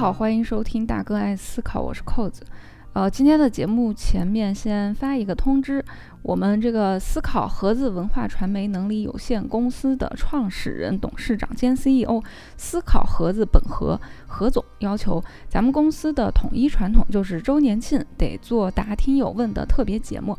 好，欢迎收听大哥爱思考，我是扣子。呃，今天的节目前面先发一个通知，我们这个思考盒子文化传媒能力有限公司的创始人、董事长兼 CEO 思考盒子本和何总要求，咱们公司的统一传统就是周年庆得做答听友问的特别节目。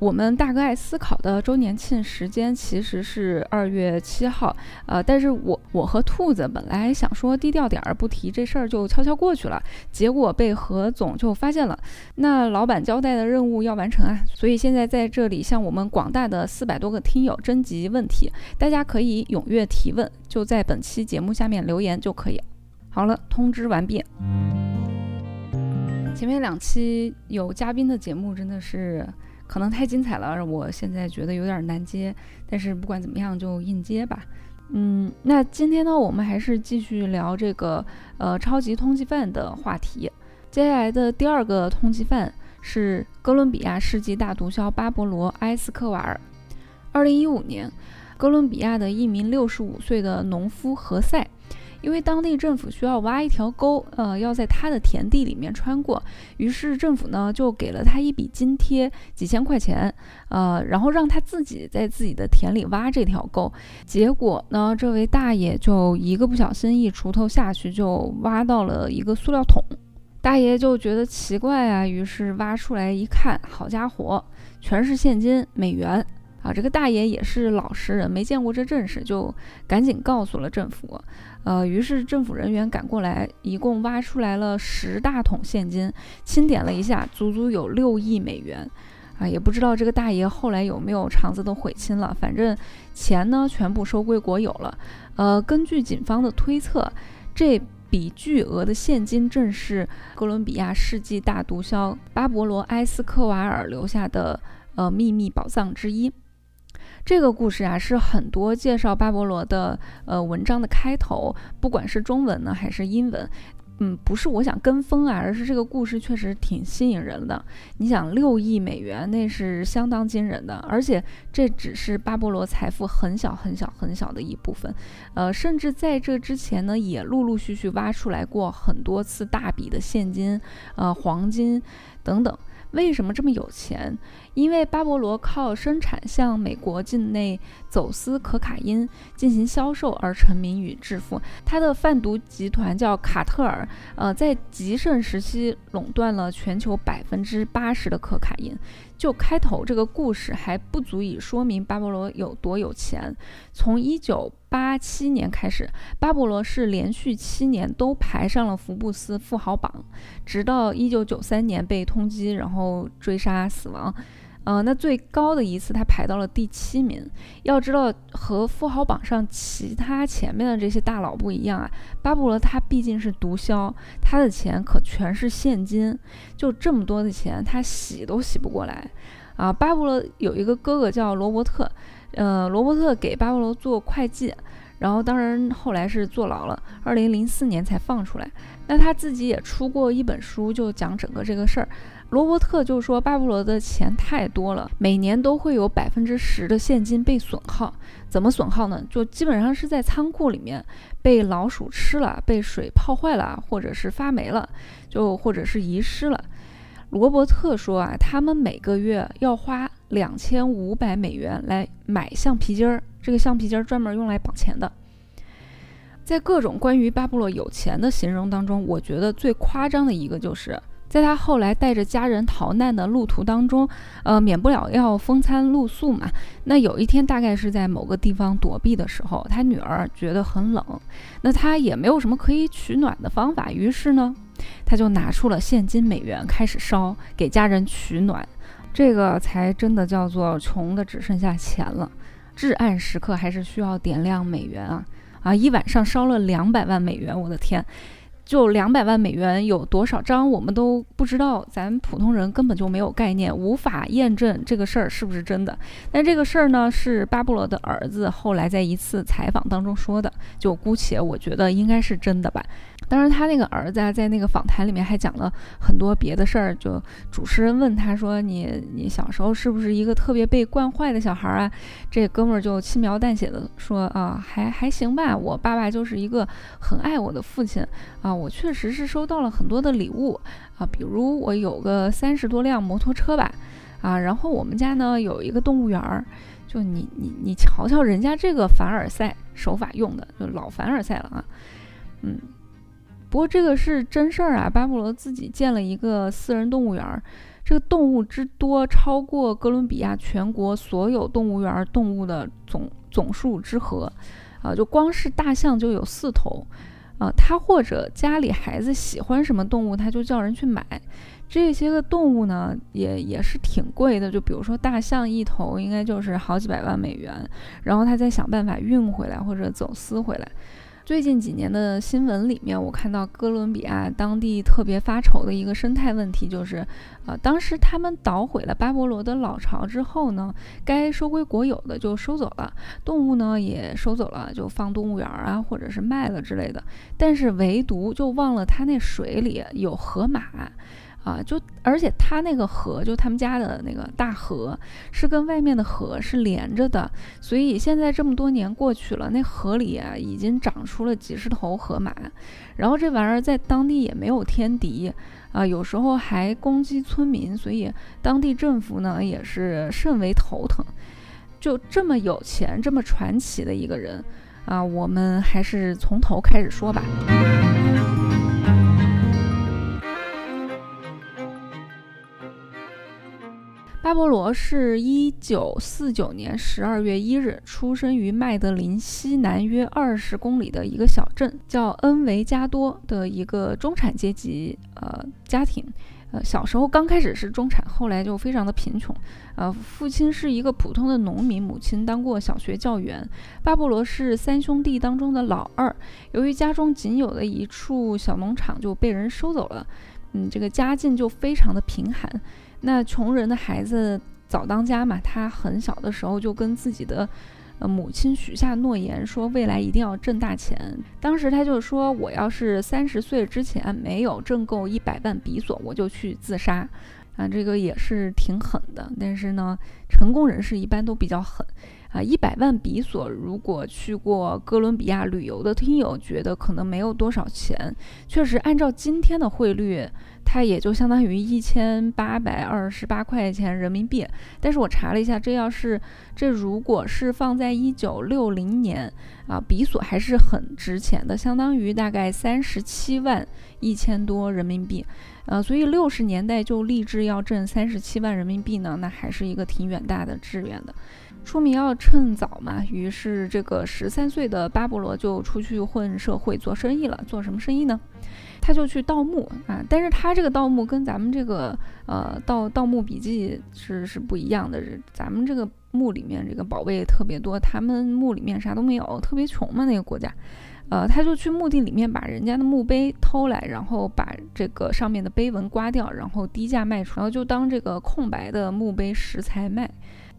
我们大哥爱思考的周年庆时间其实是二月七号，呃，但是我我和兔子本来想说低调点儿不提这事儿就悄悄过去了，结果被何总就发现了。那老板交代的任务要完成啊，所以现在在这里向我们广大的四百多个听友征集问题，大家可以踊跃提问，就在本期节目下面留言就可以。好了，通知完毕。前面两期有嘉宾的节目真的是。可能太精彩了，我现在觉得有点难接，但是不管怎么样就硬接吧。嗯，那今天呢，我们还是继续聊这个呃超级通缉犯的话题。接下来的第二个通缉犯是哥伦比亚世纪大毒枭巴勃罗·埃斯科瓦尔。二零一五年，哥伦比亚的一名六十五岁的农夫何塞。因为当地政府需要挖一条沟，呃，要在他的田地里面穿过，于是政府呢就给了他一笔津贴，几千块钱，呃，然后让他自己在自己的田里挖这条沟。结果呢，这位大爷就一个不小心，一锄头下去就挖到了一个塑料桶。大爷就觉得奇怪啊，于是挖出来一看，好家伙，全是现金美元啊！这个大爷也是老实人，没见过这阵势，就赶紧告诉了政府。呃，于是政府人员赶过来，一共挖出来了十大桶现金，清点了一下，足足有六亿美元，啊，也不知道这个大爷后来有没有肠子都悔青了，反正钱呢全部收归国有了。呃，根据警方的推测，这笔巨额的现金正是哥伦比亚世纪大毒枭巴勃罗·埃斯科瓦尔留下的呃秘密宝藏之一。这个故事啊，是很多介绍巴勃罗的呃文章的开头，不管是中文呢还是英文，嗯，不是我想跟风啊，而是这个故事确实挺吸引人的。你想，六亿美元那是相当惊人的，而且这只是巴勃罗财富很小很小很小的一部分，呃，甚至在这之前呢，也陆陆续续挖出来过很多次大笔的现金，呃，黄金等等。为什么这么有钱？因为巴勃罗靠生产向美国境内走私可卡因进行销售而成名与致富。他的贩毒集团叫卡特尔，呃，在极盛时期垄断了全球百分之八十的可卡因。就开头这个故事还不足以说明巴勃罗有多有钱。从一九八七年开始，巴勃罗是连续七年都排上了福布斯富豪榜，直到一九九三年被通缉，然后追杀死亡。呃，那最高的一次他排到了第七名。要知道，和富豪榜上其他前面的这些大佬不一样啊，巴勃罗他毕竟是毒枭，他的钱可全是现金，就这么多的钱，他洗都洗不过来啊。巴勃罗有一个哥哥叫罗伯特，呃，罗伯特给巴勃罗做会计，然后当然后来是坐牢了，二零零四年才放出来。那他自己也出过一本书，就讲整个这个事儿。罗伯特就说：“巴布罗的钱太多了，每年都会有百分之十的现金被损耗。怎么损耗呢？就基本上是在仓库里面被老鼠吃了，被水泡坏了，或者是发霉了，就或者是遗失了。”罗伯特说：“啊，他们每个月要花两千五百美元来买橡皮筋儿，这个橡皮筋专门用来绑钱的。”在各种关于巴布洛有钱的形容当中，我觉得最夸张的一个就是。在他后来带着家人逃难的路途当中，呃，免不了要风餐露宿嘛。那有一天，大概是在某个地方躲避的时候，他女儿觉得很冷，那他也没有什么可以取暖的方法，于是呢，他就拿出了现金美元开始烧，给家人取暖。这个才真的叫做穷的只剩下钱了。至暗时刻还是需要点亮美元啊啊！一晚上烧了两百万美元，我的天！就两百万美元有多少张，我们都不知道，咱普通人根本就没有概念，无法验证这个事儿是不是真的。但这个事儿呢，是巴布罗的儿子后来在一次采访当中说的，就姑且我觉得应该是真的吧。当然，他那个儿子啊，在那个访谈里面还讲了很多别的事儿。就主持人问他说：“你你小时候是不是一个特别被惯坏的小孩啊？”这哥们儿就轻描淡写的说：“啊，还还行吧，我爸爸就是一个很爱我的父亲啊。”我确实是收到了很多的礼物啊，比如我有个三十多辆摩托车吧，啊，然后我们家呢有一个动物园儿，就你你你瞧瞧人家这个凡尔赛手法用的，就老凡尔赛了啊，嗯，不过这个是真事儿啊，巴布罗自己建了一个私人动物园儿。这个动物之多，超过哥伦比亚全国所有动物园动物的总总数之和，啊，就光是大象就有四头，啊，他或者家里孩子喜欢什么动物，他就叫人去买。这些个动物呢，也也是挺贵的，就比如说大象一头应该就是好几百万美元，然后他再想办法运回来或者走私回来。最近几年的新闻里面，我看到哥伦比亚当地特别发愁的一个生态问题，就是，呃，当时他们捣毁了巴勃罗的老巢之后呢，该收归国有的就收走了，动物呢也收走了，就放动物园啊，或者是卖了之类的，但是唯独就忘了他那水里有河马。啊，就而且它那个河，就他们家的那个大河，是跟外面的河是连着的，所以现在这么多年过去了，那河里啊已经长出了几十头河马，然后这玩意儿在当地也没有天敌，啊，有时候还攻击村民，所以当地政府呢也是甚为头疼。就这么有钱、这么传奇的一个人，啊，我们还是从头开始说吧。巴勃罗是一九四九年十二月一日出生于麦德林西南约二十公里的一个小镇，叫恩维加多的一个中产阶级呃家庭。呃，小时候刚开始是中产，后来就非常的贫穷。呃，父亲是一个普通的农民，母亲当过小学教员。巴勃罗是三兄弟当中的老二，由于家中仅有的一处小农场就被人收走了，嗯，这个家境就非常的贫寒。那穷人的孩子早当家嘛，他很小的时候就跟自己的呃母亲许下诺言，说未来一定要挣大钱。当时他就说，我要是三十岁之前没有挣够一百万比索，我就去自杀。啊，这个也是挺狠的。但是呢，成功人士一般都比较狠。啊，一百万比索，如果去过哥伦比亚旅游的听友觉得可能没有多少钱，确实按照今天的汇率。它也就相当于一千八百二十八块钱人民币，但是我查了一下，这要是这如果是放在一九六零年啊，比索还是很值钱的，相当于大概三十七万一千多人民币，呃，所以六十年代就立志要挣三十七万人民币呢，那还是一个挺远大的志愿的。出名要趁早嘛，于是这个十三岁的巴勃罗就出去混社会做生意了，做什么生意呢？他就去盗墓啊，但是他这个盗墓跟咱们这个呃盗盗墓笔记是是不一样的，咱们这个墓里面这个宝贝特别多，他们墓里面啥都没有，特别穷嘛那个国家，呃，他就去墓地里面把人家的墓碑偷来，然后把这个上面的碑文刮掉，然后低价卖出，然后就当这个空白的墓碑石材卖。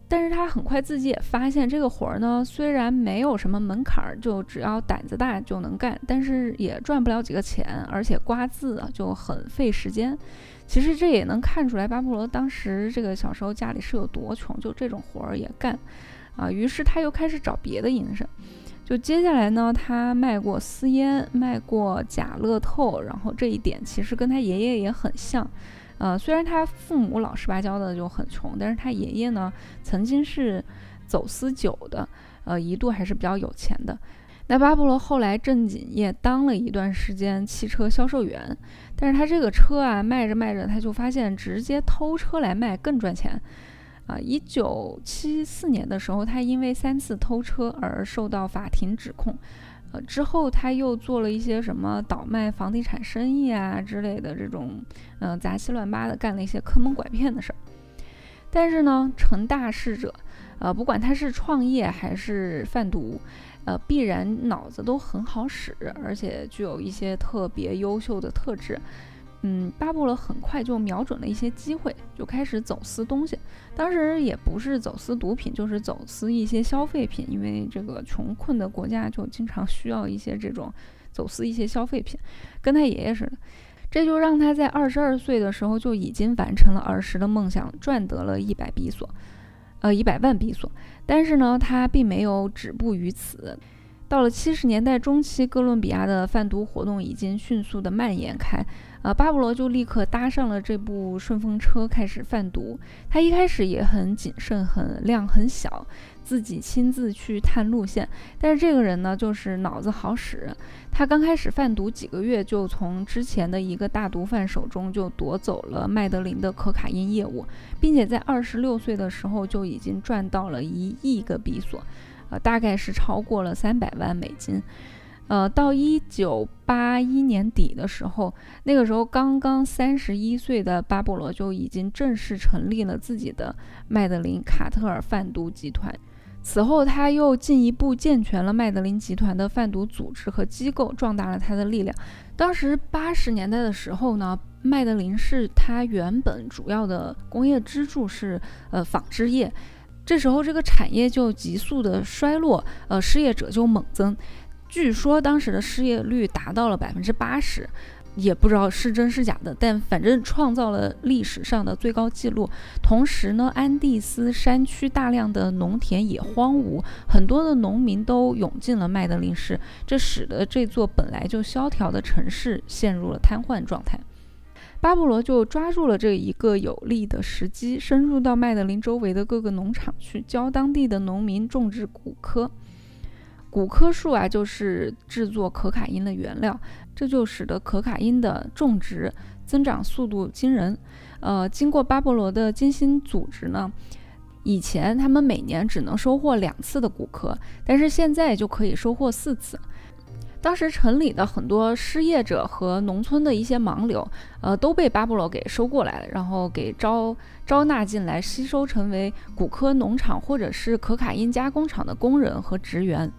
但是他很快自己也发现，这个活儿呢，虽然没有什么门槛儿，就只要胆子大就能干，但是也赚不了几个钱，而且刮字啊就很费时间。其实这也能看出来，巴布罗当时这个小时候家里是有多穷，就这种活儿也干啊。于是他又开始找别的营生，就接下来呢，他卖过私烟，卖过假乐透，然后这一点其实跟他爷爷也很像。呃，虽然他父母老实巴交的就很穷，但是他爷爷呢曾经是走私酒的，呃，一度还是比较有钱的。那巴布罗后来正经也当了一段时间汽车销售员，但是他这个车啊卖着卖着，他就发现直接偷车来卖更赚钱。啊，一九七四年的时候，他因为三次偷车而受到法庭指控。之后他又做了一些什么倒卖房地产生意啊之类的这种，嗯，杂七乱八的干了一些坑蒙拐骗的事儿。但是呢，成大事者，呃，不管他是创业还是贩毒，呃，必然脑子都很好使，而且具有一些特别优秀的特质。嗯，巴布罗很快就瞄准了一些机会，就开始走私东西。当时也不是走私毒品，就是走私一些消费品，因为这个穷困的国家就经常需要一些这种走私一些消费品，跟他爷爷似的。这就让他在二十二岁的时候就已经完成了儿时的梦想，赚得了一百比索，呃，一百万比索。但是呢，他并没有止步于此。到了七十年代中期，哥伦比亚的贩毒活动已经迅速的蔓延开。呃，巴布罗就立刻搭上了这部顺风车，开始贩毒。他一开始也很谨慎，很量很小，自己亲自去探路线。但是这个人呢，就是脑子好使。他刚开始贩毒几个月，就从之前的一个大毒贩手中就夺走了麦德林的可卡因业务，并且在二十六岁的时候就已经赚到了一亿个比索，呃，大概是超过了三百万美金。呃，到一九八一年底的时候，那个时候刚刚三十一岁的巴布罗就已经正式成立了自己的麦德林卡特尔贩毒集团。此后，他又进一步健全了麦德林集团的贩毒组织和机构，壮大了他的力量。当时八十年代的时候呢，麦德林是他原本主要的工业支柱是呃纺织业，这时候这个产业就急速的衰落，呃，失业者就猛增。据说当时的失业率达到了百分之八十，也不知道是真是假的，但反正创造了历史上的最高纪录。同时呢，安第斯山区大量的农田也荒芜，很多的农民都涌进了麦德林市，这使得这座本来就萧条的城市陷入了瘫痪状态。巴布罗就抓住了这一个有利的时机，深入到麦德林周围的各个农场去，教当地的农民种植谷科。古柯树啊，就是制作可卡因的原料，这就使得可卡因的种植增长速度惊人。呃，经过巴勃罗的精心组织呢，以前他们每年只能收获两次的古柯，但是现在就可以收获四次。当时城里的很多失业者和农村的一些盲流，呃，都被巴勃罗给收过来了，然后给招招纳进来，吸收成为古柯农场或者是可卡因加工厂的工人和职员。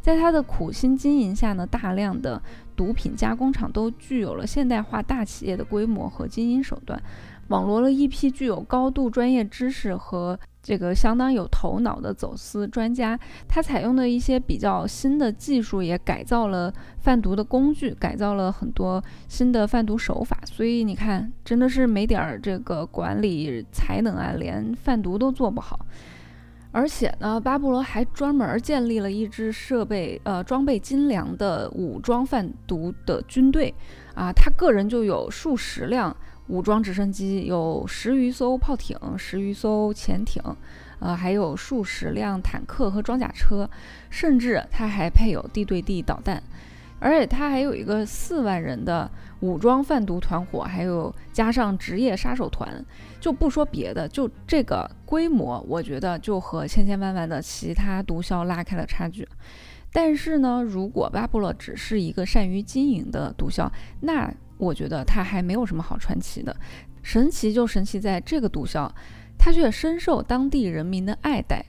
在他的苦心经营下呢，大量的毒品加工厂都具有了现代化大企业的规模和经营手段，网罗了一批具有高度专业知识和这个相当有头脑的走私专家。他采用的一些比较新的技术，也改造了贩毒的工具，改造了很多新的贩毒手法。所以你看，真的是没点儿这个管理才能啊，连贩毒都做不好。而且呢，巴布罗还专门建立了一支设备、呃装备精良的武装贩毒的军队，啊，他个人就有数十辆武装直升机，有十余艘炮艇、十余艘潜艇，呃，还有数十辆坦克和装甲车，甚至他还配有地对地导弹。而且他还有一个四万人的武装贩毒团伙，还有加上职业杀手团，就不说别的，就这个规模，我觉得就和千千万万的其他毒枭拉开了差距。但是呢，如果巴布洛只是一个善于经营的毒枭，那我觉得他还没有什么好传奇的。神奇就神奇在这个毒枭，他却深受当地人民的爱戴。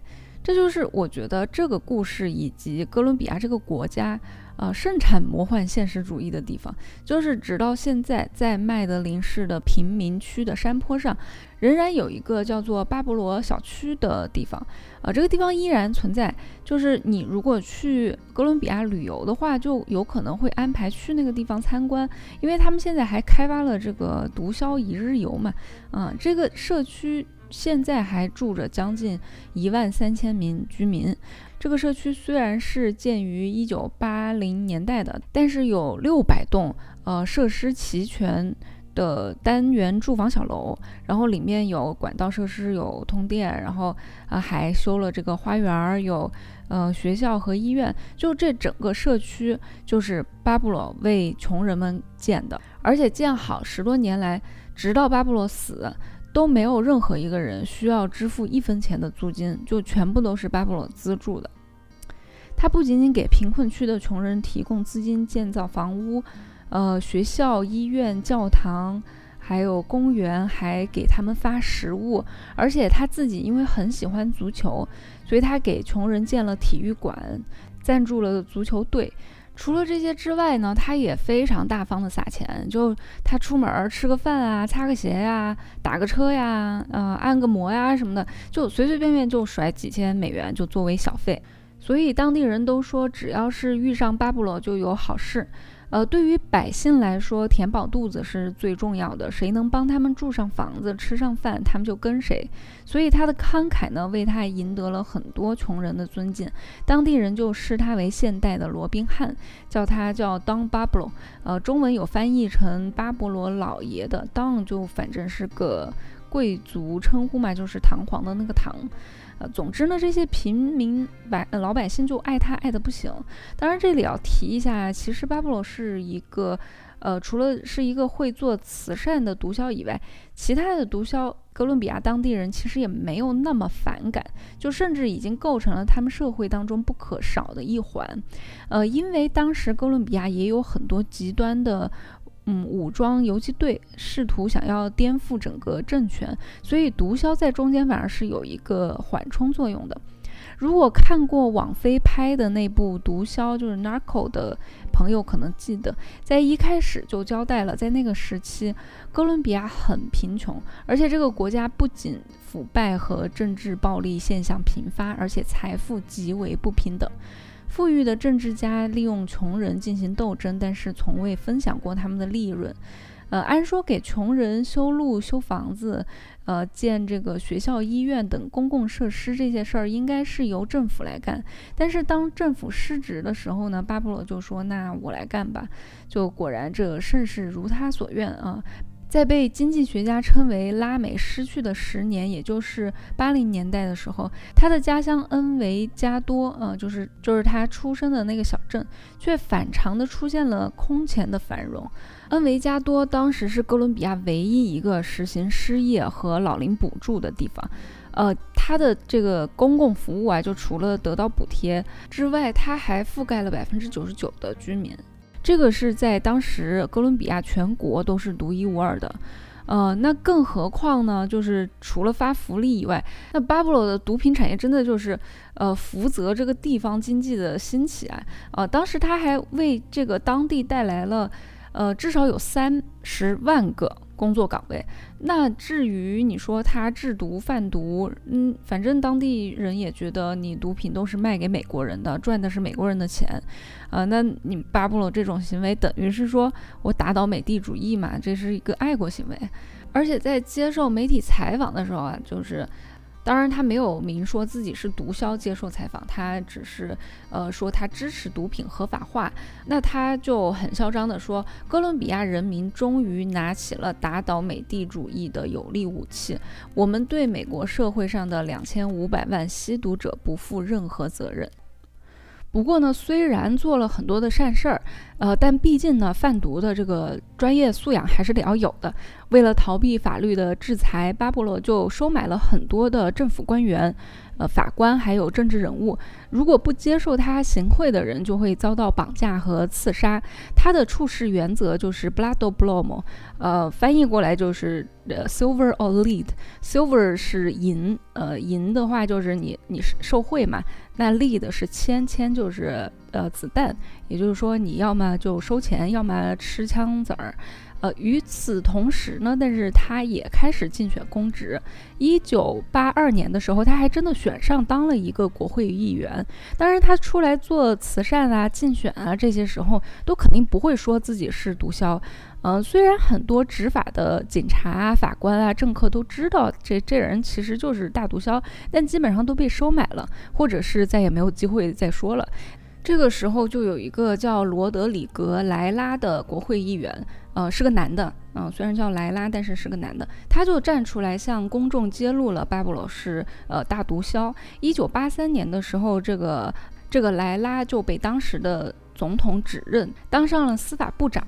这就是我觉得这个故事以及哥伦比亚这个国家。呃，盛产魔幻现实主义的地方，就是直到现在，在麦德林市的贫民区的山坡上，仍然有一个叫做巴勃罗小区的地方。呃，这个地方依然存在。就是你如果去哥伦比亚旅游的话，就有可能会安排去那个地方参观，因为他们现在还开发了这个毒枭一日游嘛。嗯，这个社区现在还住着将近一万三千名居民。这个社区虽然是建于一九八零年代的，但是有六百栋呃设施齐全的单元住房小楼，然后里面有管道设施，有通电，然后啊还修了这个花园，有呃学校和医院。就这整个社区就是巴布罗为穷人们建的，而且建好十多年来，直到巴布罗死。都没有任何一个人需要支付一分钱的租金，就全部都是巴布罗资助的。他不仅仅给贫困区的穷人提供资金建造房屋、呃学校、医院、教堂，还有公园，还给他们发食物。而且他自己因为很喜欢足球，所以他给穷人建了体育馆，赞助了足球队。除了这些之外呢，他也非常大方的撒钱，就他出门吃个饭啊，擦个鞋呀，打个车呀，呃，按个摩呀什么的，就随随便便就甩几千美元就作为小费。所以当地人都说，只要是遇上巴布罗就有好事。呃，对于百姓来说，填饱肚子是最重要的。谁能帮他们住上房子、吃上饭，他们就跟谁。所以他的慷慨呢，为他赢得了很多穷人的尊敬。当地人就视他为现代的罗宾汉，叫他叫 Don Pablo。呃，中文有翻译成巴勃罗老爷的，Don 就反正是个贵族称呼嘛，就是堂皇的那个堂。总之呢，这些平民百老百姓就爱他爱的不行。当然，这里要提一下，其实巴布罗是一个，呃，除了是一个会做慈善的毒枭以外，其他的毒枭哥伦比亚当地人其实也没有那么反感，就甚至已经构成了他们社会当中不可少的一环。呃，因为当时哥伦比亚也有很多极端的。嗯，武装游击队试图想要颠覆整个政权，所以毒枭在中间反而是有一个缓冲作用的。如果看过网飞拍的那部《毒枭》，就是《Narco》的朋友可能记得，在一开始就交代了，在那个时期，哥伦比亚很贫穷，而且这个国家不仅腐败和政治暴力现象频发，而且财富极为不平等。富裕的政治家利用穷人进行斗争，但是从未分享过他们的利润。呃，按说给穷人修路、修房子，呃，建这个学校、医院等公共设施这些事儿，应该是由政府来干。但是当政府失职的时候呢，巴布罗就说：“那我来干吧。”就果然这甚是如他所愿啊。在被经济学家称为拉美失去的十年，也就是八零年代的时候，他的家乡恩维加多，呃，就是就是他出生的那个小镇，却反常的出现了空前的繁荣。恩维加多当时是哥伦比亚唯一一个实行失业和老龄补助的地方，呃，它的这个公共服务啊，就除了得到补贴之外，它还覆盖了百分之九十九的居民。这个是在当时哥伦比亚全国都是独一无二的，呃，那更何况呢？就是除了发福利以外，那巴布罗的毒品产业真的就是，呃，福泽这个地方经济的兴起啊，呃，当时他还为这个当地带来了，呃，至少有三十万个。工作岗位，那至于你说他制毒贩毒，嗯，反正当地人也觉得你毒品都是卖给美国人的，赚的是美国人的钱，啊，那你巴布罗这种行为等于是说我打倒美帝主义嘛，这是一个爱国行为，而且在接受媒体采访的时候啊，就是。当然，他没有明说自己是毒枭接受采访，他只是呃说他支持毒品合法化。那他就很嚣张地说，哥伦比亚人民终于拿起了打倒美帝主义的有力武器。我们对美国社会上的两千五百万吸毒者不负任何责任。不过呢，虽然做了很多的善事儿，呃，但毕竟呢，贩毒的这个专业素养还是得要有的。为了逃避法律的制裁，巴布罗就收买了很多的政府官员。呃，法官还有政治人物，如果不接受他行贿的人，就会遭到绑架和刺杀。他的处事原则就是 blood or blow，呃，翻译过来就是呃 silver or lead。silver 是银，呃，银的话就是你你是受贿嘛，那 lead 是铅，铅就是呃子弹，也就是说你要么就收钱，要么吃枪子儿。呃，与此同时呢，但是他也开始竞选公职。一九八二年的时候，他还真的选上当了一个国会议员。当然，他出来做慈善啊、竞选啊，这些时候都肯定不会说自己是毒枭。嗯，虽然很多执法的警察啊、法官啊、政客都知道这这人其实就是大毒枭，但基本上都被收买了，或者是再也没有机会再说了。这个时候，就有一个叫罗德里格·莱拉的国会议员。呃，是个男的，嗯，虽然叫莱拉，但是是个男的，他就站出来向公众揭露了巴布罗是呃大毒枭。一九八三年的时候，这个这个莱拉就被当时的总统指认当上了司法部长。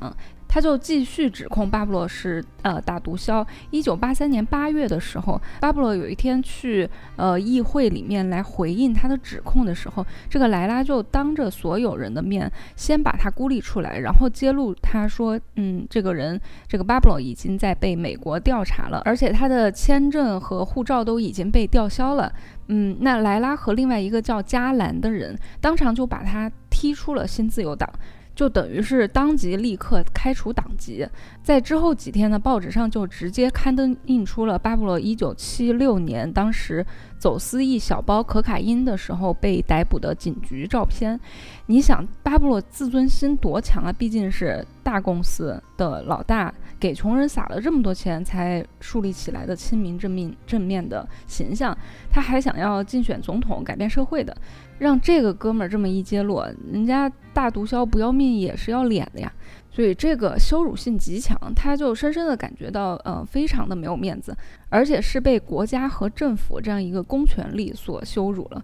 他就继续指控巴布罗是呃大毒枭。一九八三年八月的时候，巴布罗有一天去呃议会里面来回应他的指控的时候，这个莱拉就当着所有人的面先把他孤立出来，然后揭露他说，嗯，这个人这个巴布罗已经在被美国调查了，而且他的签证和护照都已经被吊销了。嗯，那莱拉和另外一个叫加兰的人当场就把他踢出了新自由党。就等于是当即立刻开除党籍。在之后几天呢，报纸上就直接刊登印出了巴布洛一九七六年当时走私一小包可卡因的时候被逮捕的警局照片。你想，巴布洛自尊心多强啊！毕竟是大公司的老大，给穷人撒了这么多钱才树立起来的亲民正面正面的形象，他还想要竞选总统，改变社会的，让这个哥们儿这么一揭露，人家大毒枭不要命也是要脸的呀。所以这个羞辱性极强，他就深深的感觉到，呃，非常的没有面子，而且是被国家和政府这样一个公权力所羞辱了。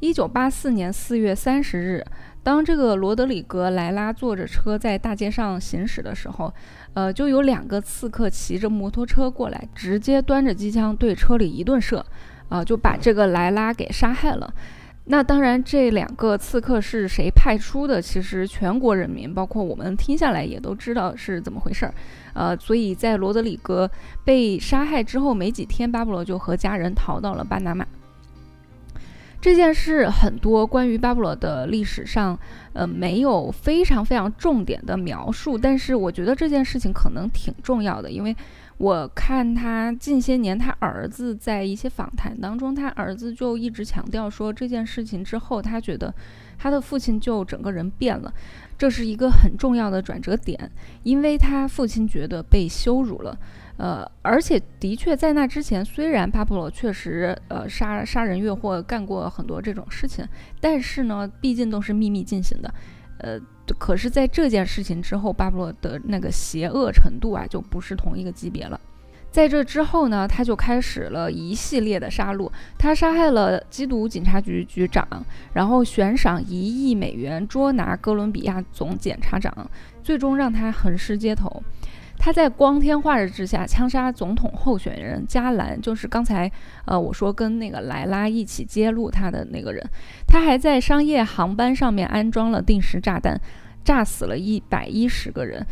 一九八四年四月三十日，当这个罗德里格莱拉坐着车在大街上行驶的时候，呃，就有两个刺客骑着摩托车过来，直接端着机枪对车里一顿射，啊，就把这个莱拉给杀害了。那当然，这两个刺客是谁派出的？其实全国人民，包括我们听下来也都知道是怎么回事儿。呃，所以在罗德里格被杀害之后没几天，巴布罗就和家人逃到了巴拿马。这件事很多关于巴布罗的历史上，呃，没有非常非常重点的描述，但是我觉得这件事情可能挺重要的，因为。我看他近些年，他儿子在一些访谈当中，他儿子就一直强调说这件事情之后，他觉得他的父亲就整个人变了，这是一个很重要的转折点，因为他父亲觉得被羞辱了，呃，而且的确在那之前，虽然巴布罗确实呃杀杀人越货干过很多这种事情，但是呢，毕竟都是秘密进行的。呃，可是，在这件事情之后，巴布罗的那个邪恶程度啊，就不是同一个级别了。在这之后呢，他就开始了一系列的杀戮。他杀害了缉毒警察局局长，然后悬赏一亿美元捉拿哥伦比亚总检察长，最终让他横尸街头。他在光天化日之下枪杀总统候选人加兰，就是刚才呃我说跟那个莱拉一起揭露他的那个人。他还在商业航班上面安装了定时炸弹，炸死了一百一十个人。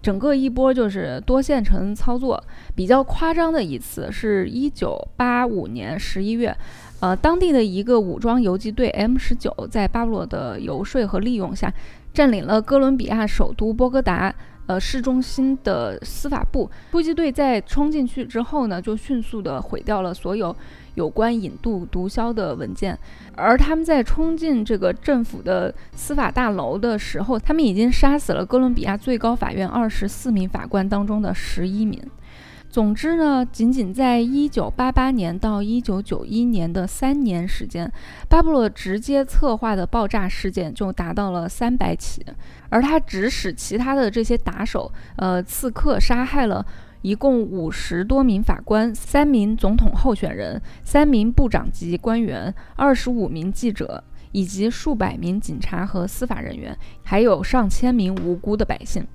整个一波就是多线程操作。比较夸张的一次是一九八五年十一月，呃，当地的一个武装游击队 M 十九在巴布罗的游说和利用下，占领了哥伦比亚首都波哥达。呃，市中心的司法部突击队在冲进去之后呢，就迅速的毁掉了所有有关引渡毒枭的文件。而他们在冲进这个政府的司法大楼的时候，他们已经杀死了哥伦比亚最高法院二十四名法官当中的十一名。总之呢，仅仅在一九八八年到一九九一年的三年时间，巴布洛直接策划的爆炸事件就达到了三百起，而他指使其他的这些打手、呃刺客杀害了一共五十多名法官、三名总统候选人、三名部长级官员、二十五名记者，以及数百名警察和司法人员，还有上千名无辜的百姓。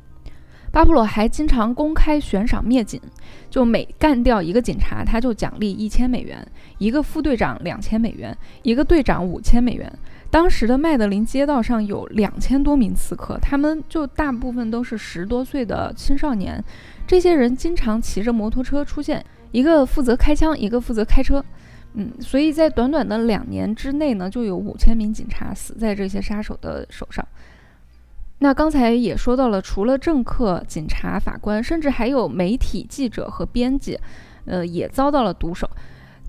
巴布罗还经常公开悬赏灭警，就每干掉一个警察，他就奖励一千美元；一个副队长两千美元；一个队长五千美元。当时的麦德林街道上有两千多名刺客，他们就大部分都是十多岁的青少年。这些人经常骑着摩托车出现，一个负责开枪，一个负责开车。嗯，所以在短短的两年之内呢，就有五千名警察死在这些杀手的手上。那刚才也说到了，除了政客、警察、法官，甚至还有媒体记者和编辑，呃，也遭到了毒手。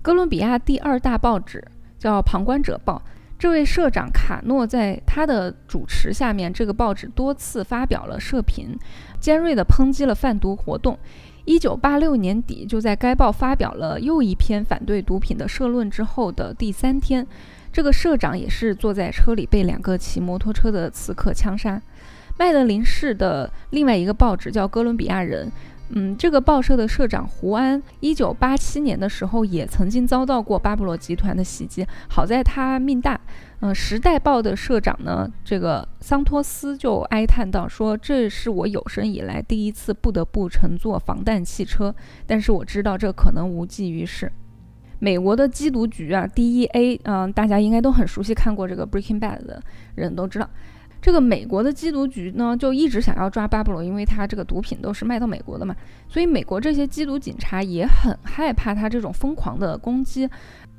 哥伦比亚第二大报纸叫《旁观者报》，这位社长卡诺在他的主持下面，这个报纸多次发表了社评，尖锐地抨击了贩毒活动。一九八六年底，就在该报发表了又一篇反对毒品的社论之后的第三天，这个社长也是坐在车里被两个骑摩托车的刺客枪杀。麦德林市的另外一个报纸叫《哥伦比亚人》，嗯，这个报社的社长胡安，一九八七年的时候也曾经遭到过巴布罗集团的袭击，好在他命大。嗯，《时代报》的社长呢，这个桑托斯就哀叹道说：“这是我有生以来第一次不得不乘坐防弹汽车，但是我知道这可能无济于事。”美国的缉毒局啊，DEA，嗯，大家应该都很熟悉，看过这个《Breaking Bad》的人都知道。这个美国的缉毒局呢，就一直想要抓巴布罗，因为他这个毒品都是卖到美国的嘛，所以美国这些缉毒警察也很害怕他这种疯狂的攻击。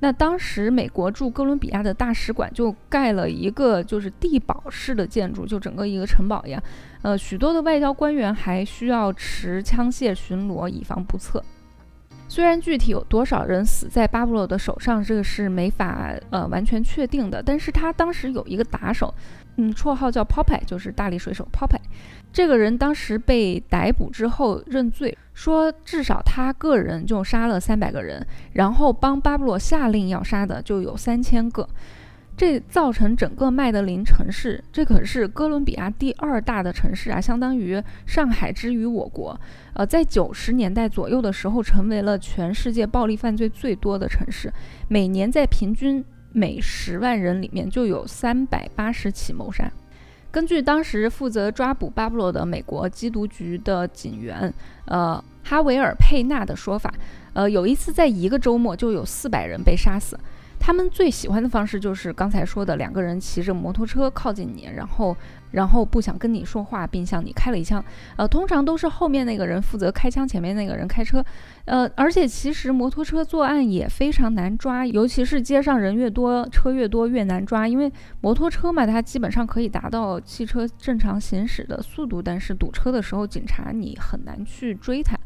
那当时美国驻哥伦比亚的大使馆就盖了一个就是地堡式的建筑，就整个一个城堡一样。呃，许多的外交官员还需要持枪械巡逻，以防不测。虽然具体有多少人死在巴布罗的手上，这个是没法呃完全确定的，但是他当时有一个打手。嗯，绰号叫 Popeye，就是大力水手 Popeye。这个人当时被逮捕之后认罪，说至少他个人就杀了三百个人，然后帮巴布洛下令要杀的就有三千个。这造成整个麦德林城市，这可是哥伦比亚第二大的城市啊，相当于上海之于我国。呃，在九十年代左右的时候，成为了全世界暴力犯罪最多的城市，每年在平均。每十万人里面就有三百八十起谋杀。根据当时负责抓捕巴布洛的美国缉毒局的警员，呃，哈维尔·佩纳的说法，呃，有一次在一个周末就有四百人被杀死。他们最喜欢的方式就是刚才说的，两个人骑着摩托车靠近你，然后，然后不想跟你说话，并向你开了一枪。呃，通常都是后面那个人负责开枪，前面那个人开车。呃，而且其实摩托车作案也非常难抓，尤其是街上人越多，车越多越难抓，因为摩托车嘛，它基本上可以达到汽车正常行驶的速度，但是堵车的时候，警察你很难去追他。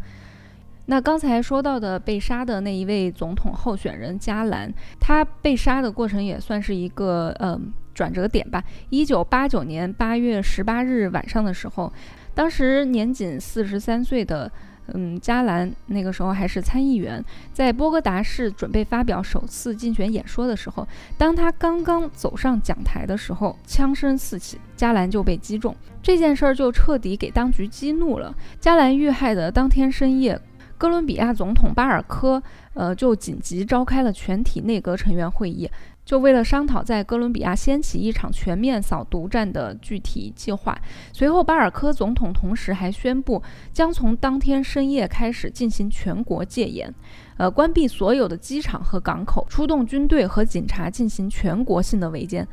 那刚才说到的被杀的那一位总统候选人加兰，他被杀的过程也算是一个呃转折点吧。一九八九年八月十八日晚上的时候，当时年仅四十三岁的嗯加兰，那个时候还是参议员，在波哥达市准备发表首次竞选演说的时候，当他刚刚走上讲台的时候，枪声四起，加兰就被击中。这件事儿就彻底给当局激怒了。加兰遇害的当天深夜。哥伦比亚总统巴尔科，呃，就紧急召开了全体内阁成员会议，就为了商讨在哥伦比亚掀起一场全面扫毒战的具体计划。随后，巴尔科总统同时还宣布，将从当天深夜开始进行全国戒严，呃，关闭所有的机场和港口，出动军队和警察进行全国性的围歼，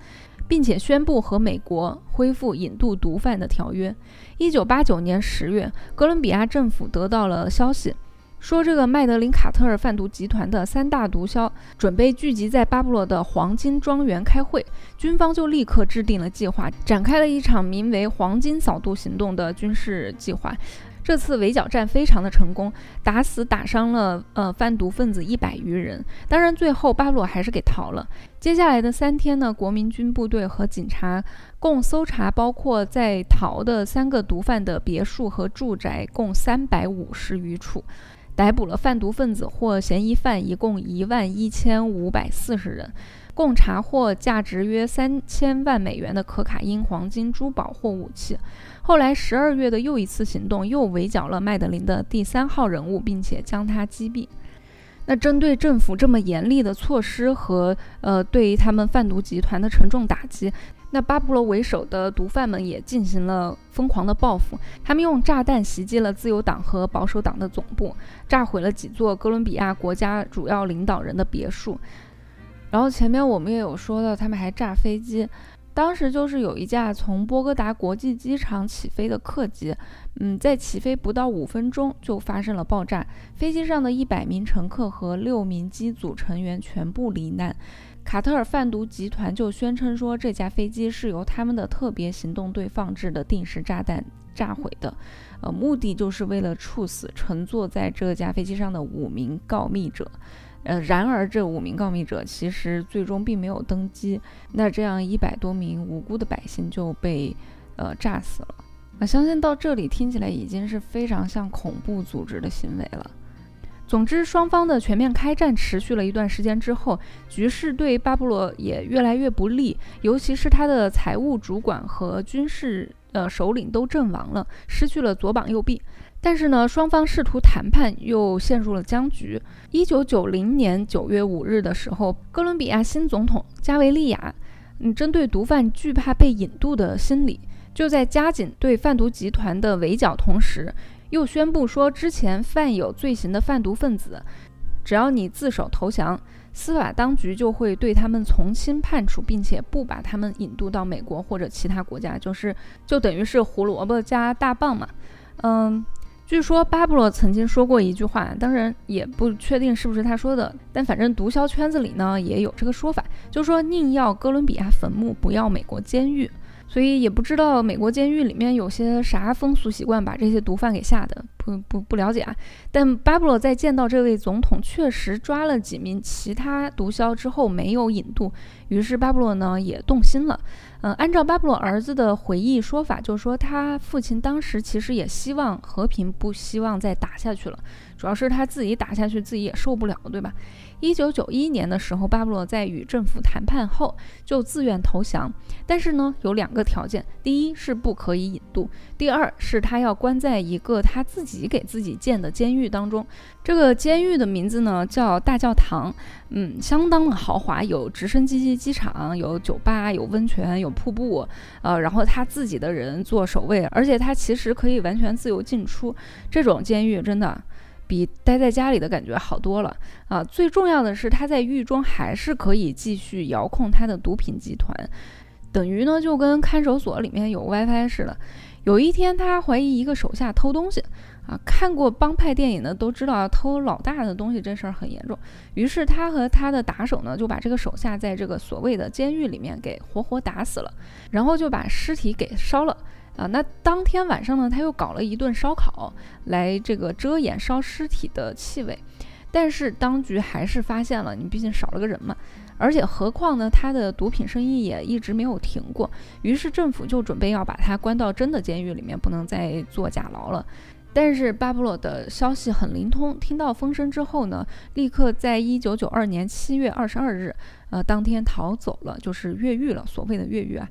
并且宣布和美国恢复引渡毒贩的条约。一九八九年十月，哥伦比亚政府得到了消息。说这个麦德林卡特尔贩毒集团的三大毒枭准备聚集在巴布罗的黄金庄园开会，军方就立刻制定了计划，展开了一场名为“黄金扫毒行动”的军事计划。这次围剿战非常的成功，打死打伤了呃贩毒分子一百余人。当然，最后巴布罗还是给逃了。接下来的三天呢，国民军部队和警察共搜查包括在逃的三个毒贩的别墅和住宅，共三百五十余处。逮捕了贩毒分子或嫌疑犯一共一万一千五百四十人，共查获价值约三千万美元的可卡因、黄金、珠宝或武器。后来十二月的又一次行动又围剿了麦德林的第三号人物，并且将他击毙。那针对政府这么严厉的措施和呃对于他们贩毒集团的沉重打击。那巴布罗为首的毒贩们也进行了疯狂的报复，他们用炸弹袭击了自由党和保守党的总部，炸毁了几座哥伦比亚国家主要领导人的别墅。然后前面我们也有说到，他们还炸飞机。当时就是有一架从波哥达国际机场起飞的客机，嗯，在起飞不到五分钟就发生了爆炸，飞机上的一百名乘客和六名机组成员全部罹难。卡特尔贩毒集团就宣称说，这架飞机是由他们的特别行动队放置的定时炸弹炸毁的，呃，目的就是为了处死乘坐在这架飞机上的五名告密者。呃，然而这五名告密者其实最终并没有登机，那这样一百多名无辜的百姓就被呃炸死了。啊相信到这里听起来已经是非常像恐怖组织的行为了。总之，双方的全面开战持续了一段时间之后，局势对巴布罗也越来越不利，尤其是他的财务主管和军事呃首领都阵亡了，失去了左膀右臂。但是呢，双方试图谈判又陷入了僵局。一九九零年九月五日的时候，哥伦比亚新总统加维利亚，嗯，针对毒贩惧怕被引渡的心理，就在加紧对贩毒集团的围剿同时。又宣布说，之前犯有罪行的贩毒分子，只要你自首投降，司法当局就会对他们从轻判处，并且不把他们引渡到美国或者其他国家，就是就等于是胡萝卜加大棒嘛。嗯，据说巴布罗曾经说过一句话，当然也不确定是不是他说的，但反正毒枭圈子里呢也有这个说法，就说宁要哥伦比亚坟墓，不要美国监狱。所以也不知道美国监狱里面有些啥风俗习惯，把这些毒贩给吓的，不不不了解啊。但巴布罗在见到这位总统，确实抓了几名其他毒枭之后没有引渡，于是巴布罗呢也动心了。嗯，按照巴布罗儿子的回忆说法，就是说他父亲当时其实也希望和平，不希望再打下去了，主要是他自己打下去自己也受不了，对吧？一九九一年的时候，巴布罗在与政府谈判后就自愿投降，但是呢，有两个条件：第一是不可以引渡；第二是他要关在一个他自己给自己建的监狱当中。这个监狱的名字呢叫大教堂，嗯，相当的豪华，有直升机机场，有酒吧，有温泉，有瀑布，呃，然后他自己的人做守卫，而且他其实可以完全自由进出。这种监狱真的。比待在家里的感觉好多了啊！最重要的是，他在狱中还是可以继续遥控他的毒品集团，等于呢就跟看守所里面有 WiFi 似的。有一天，他怀疑一个手下偷东西啊，看过帮派电影的都知道，偷老大的东西这事儿很严重。于是他和他的打手呢，就把这个手下在这个所谓的监狱里面给活活打死了，然后就把尸体给烧了。啊，那当天晚上呢，他又搞了一顿烧烤，来这个遮掩烧尸体的气味，但是当局还是发现了，你毕竟少了个人嘛，而且何况呢，他的毒品生意也一直没有停过，于是政府就准备要把他关到真的监狱里面，不能再坐假牢了。但是巴布洛的消息很灵通，听到风声之后呢，立刻在一九九二年七月二十二日，呃，当天逃走了，就是越狱了，所谓的越狱啊。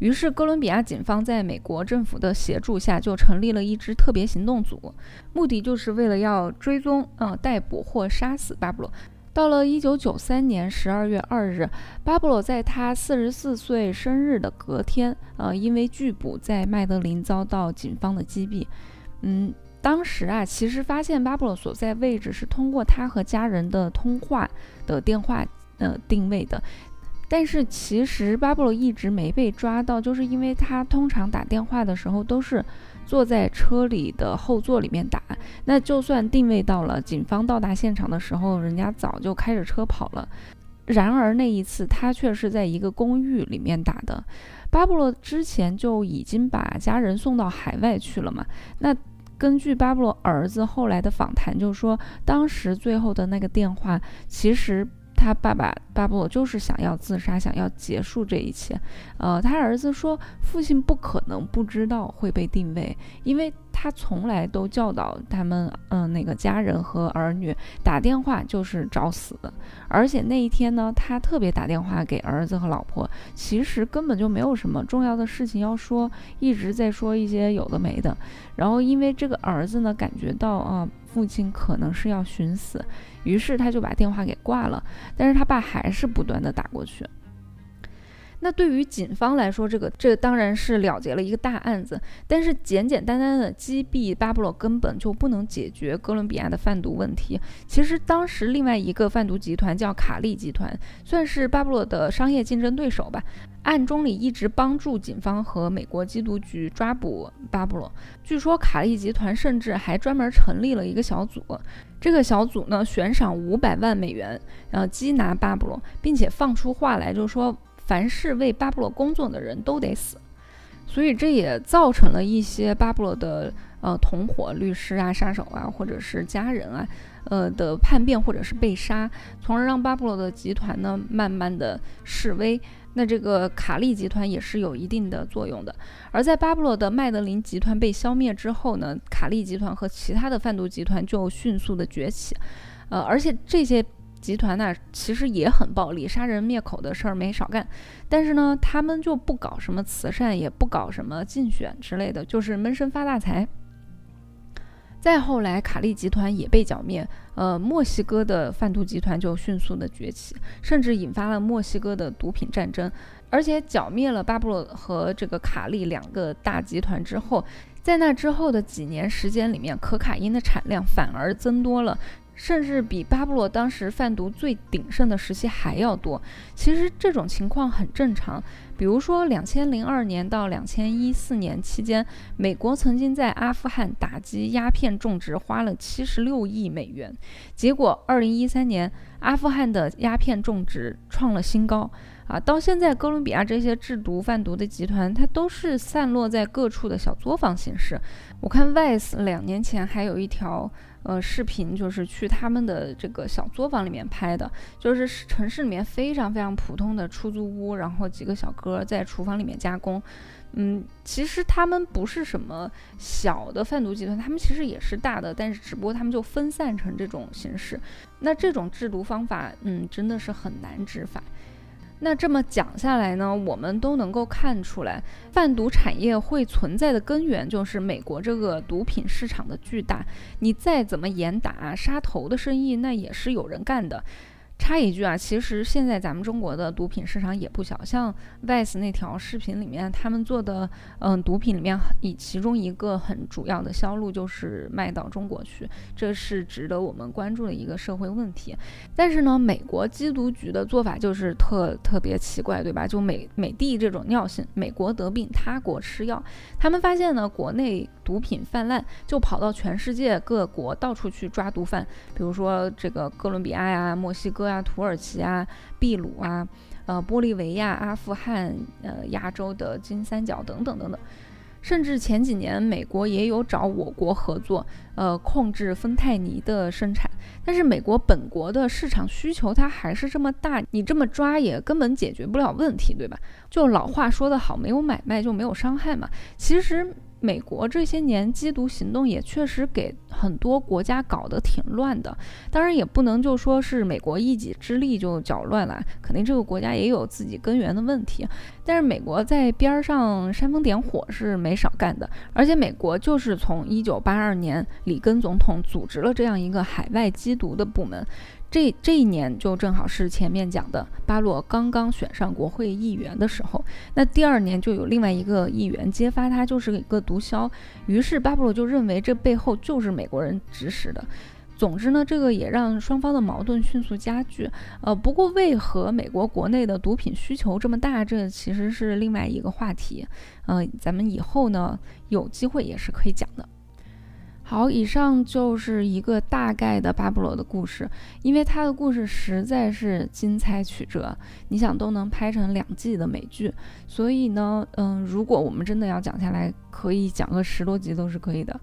于是，哥伦比亚警方在美国政府的协助下，就成立了一支特别行动组，目的就是为了要追踪、呃逮捕或杀死巴布罗。到了一九九三年十二月二日，巴布罗在他四十四岁生日的隔天，呃，因为拒捕，在麦德林遭到警方的击毙。嗯，当时啊，其实发现巴布罗所在位置是通过他和家人的通话的电话，呃，定位的。但是其实巴布罗一直没被抓到，就是因为他通常打电话的时候都是坐在车里的后座里面打，那就算定位到了，警方到达现场的时候，人家早就开着车跑了。然而那一次他却是在一个公寓里面打的。巴布罗之前就已经把家人送到海外去了嘛？那根据巴布罗儿子后来的访谈，就说当时最后的那个电话其实。他爸爸巴布罗就是想要自杀，想要结束这一切。呃，他儿子说，父亲不可能不知道会被定位，因为。他从来都教导他们，嗯，那个家人和儿女打电话就是找死，而且那一天呢，他特别打电话给儿子和老婆，其实根本就没有什么重要的事情要说，一直在说一些有的没的。然后因为这个儿子呢，感觉到啊，父亲可能是要寻死，于是他就把电话给挂了，但是他爸还是不断的打过去。那对于警方来说，这个这当然是了结了一个大案子。但是简简单单的击毙巴布罗根本就不能解决哥伦比亚的贩毒问题。其实当时另外一个贩毒集团叫卡利集团，算是巴布罗的商业竞争对手吧。暗中里一直帮助警方和美国缉毒局抓捕巴布罗。据说卡利集团甚至还专门成立了一个小组，这个小组呢悬赏五百万美元，呃缉拿巴布罗，并且放出话来，就是说。凡是为巴布洛工作的人都得死，所以这也造成了一些巴布洛的呃同伙、律师啊、杀手啊，或者是家人啊，呃的叛变或者是被杀，从而让巴布罗的集团呢慢慢的示威。那这个卡利集团也是有一定的作用的。而在巴布罗的麦德林集团被消灭之后呢，卡利集团和其他的贩毒集团就迅速的崛起，呃，而且这些。集团呢，其实也很暴力，杀人灭口的事儿没少干。但是呢，他们就不搞什么慈善，也不搞什么竞选之类的，就是闷声发大财。再后来，卡利集团也被剿灭，呃，墨西哥的贩毒集团就迅速的崛起，甚至引发了墨西哥的毒品战争。而且剿灭了巴布洛和这个卡利两个大集团之后，在那之后的几年时间里面，可卡因的产量反而增多了。甚至比巴布洛当时贩毒最鼎盛的时期还要多。其实这种情况很正常。比如说，两千零二年到两千一四年期间，美国曾经在阿富汗打击鸦片种植，花了七十六亿美元。结果，二零一三年，阿富汗的鸦片种植创了新高。啊，到现在，哥伦比亚这些制毒贩毒的集团，它都是散落在各处的小作坊形式。我看 Vice 两年前还有一条呃视频，就是去他们的这个小作坊里面拍的，就是城市里面非常非常普通的出租屋，然后几个小哥在厨房里面加工。嗯，其实他们不是什么小的贩毒集团，他们其实也是大的，但是只不过他们就分散成这种形式。那这种制毒方法，嗯，真的是很难执法。那这么讲下来呢，我们都能够看出来，贩毒产业会存在的根源就是美国这个毒品市场的巨大。你再怎么严打杀头的生意，那也是有人干的。插一句啊，其实现在咱们中国的毒品市场也不小，像 Vice 那条视频里面，他们做的嗯毒品里面，以其中一个很主要的销路就是卖到中国去，这是值得我们关注的一个社会问题。但是呢，美国缉毒局的做法就是特特别奇怪，对吧？就美美帝这种尿性，美国得病他国吃药，他们发现呢国内毒品泛滥，就跑到全世界各国到处去抓毒贩，比如说这个哥伦比亚呀、墨西哥。啊，土耳其啊，秘鲁啊，呃，玻利维亚、阿富汗，呃，亚洲的金三角等等等等，甚至前几年美国也有找我国合作，呃，控制芬太尼的生产。但是美国本国的市场需求它还是这么大，你这么抓也根本解决不了问题，对吧？就老话说得好，没有买卖就没有伤害嘛。其实。美国这些年缉毒行动也确实给很多国家搞得挺乱的，当然也不能就说是美国一己之力就搅乱了，肯定这个国家也有自己根源的问题。但是美国在边上煽风点火是没少干的，而且美国就是从一九八二年里根总统组织了这样一个海外缉毒的部门。这这一年就正好是前面讲的巴洛刚刚选上国会议员的时候，那第二年就有另外一个议员揭发他就是一个毒枭，于是巴布洛就认为这背后就是美国人指使的。总之呢，这个也让双方的矛盾迅速加剧。呃，不过为何美国国内的毒品需求这么大，这其实是另外一个话题。呃，咱们以后呢有机会也是可以讲的。好，以上就是一个大概的巴布罗的故事，因为他的故事实在是精彩曲折，你想都能拍成两季的美剧，所以呢，嗯，如果我们真的要讲下来，可以讲个十多集都是可以的。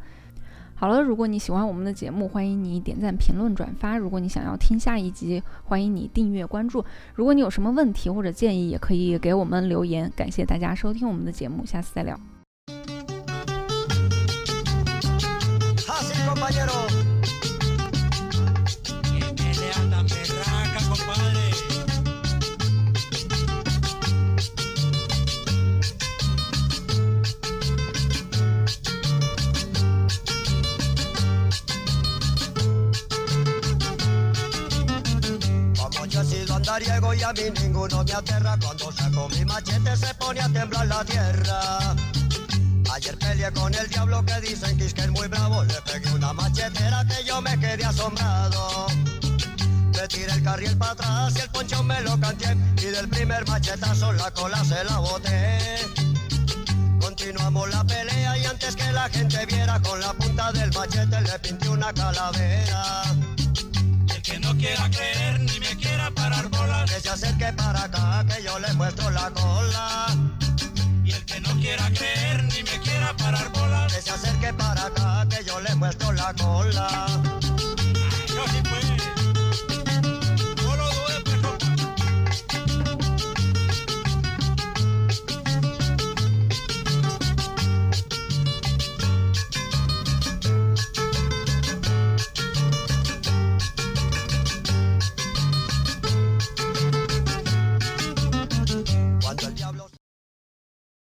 好了，如果你喜欢我们的节目，欢迎你点赞、评论、转发。如果你想要听下一集，欢迎你订阅关注。如果你有什么问题或者建议，也可以给我们留言。感谢大家收听我们的节目，下次再聊。Compañero. Que le tan berraca, compadre. Como yo he sido andariego y a mí ninguno me aterra Cuando saco mi machete se pone a temblar la tierra Ayer peleé con el diablo que dicen que es que es muy bravo. Le pegué una machetera que yo me quedé asombrado. Me tiré el carril para atrás y el poncho me lo canté. Y del primer machetazo la cola se la boté. Continuamos la pelea y antes que la gente viera con la punta del machete le pinté una calavera. El que no quiera creer ni me quiera parar bolas, que se acerque para acá que yo le muestro la cola. Quiera creer ni me quiera parar bolas, que se acerque para acá, que yo le muestro la cola.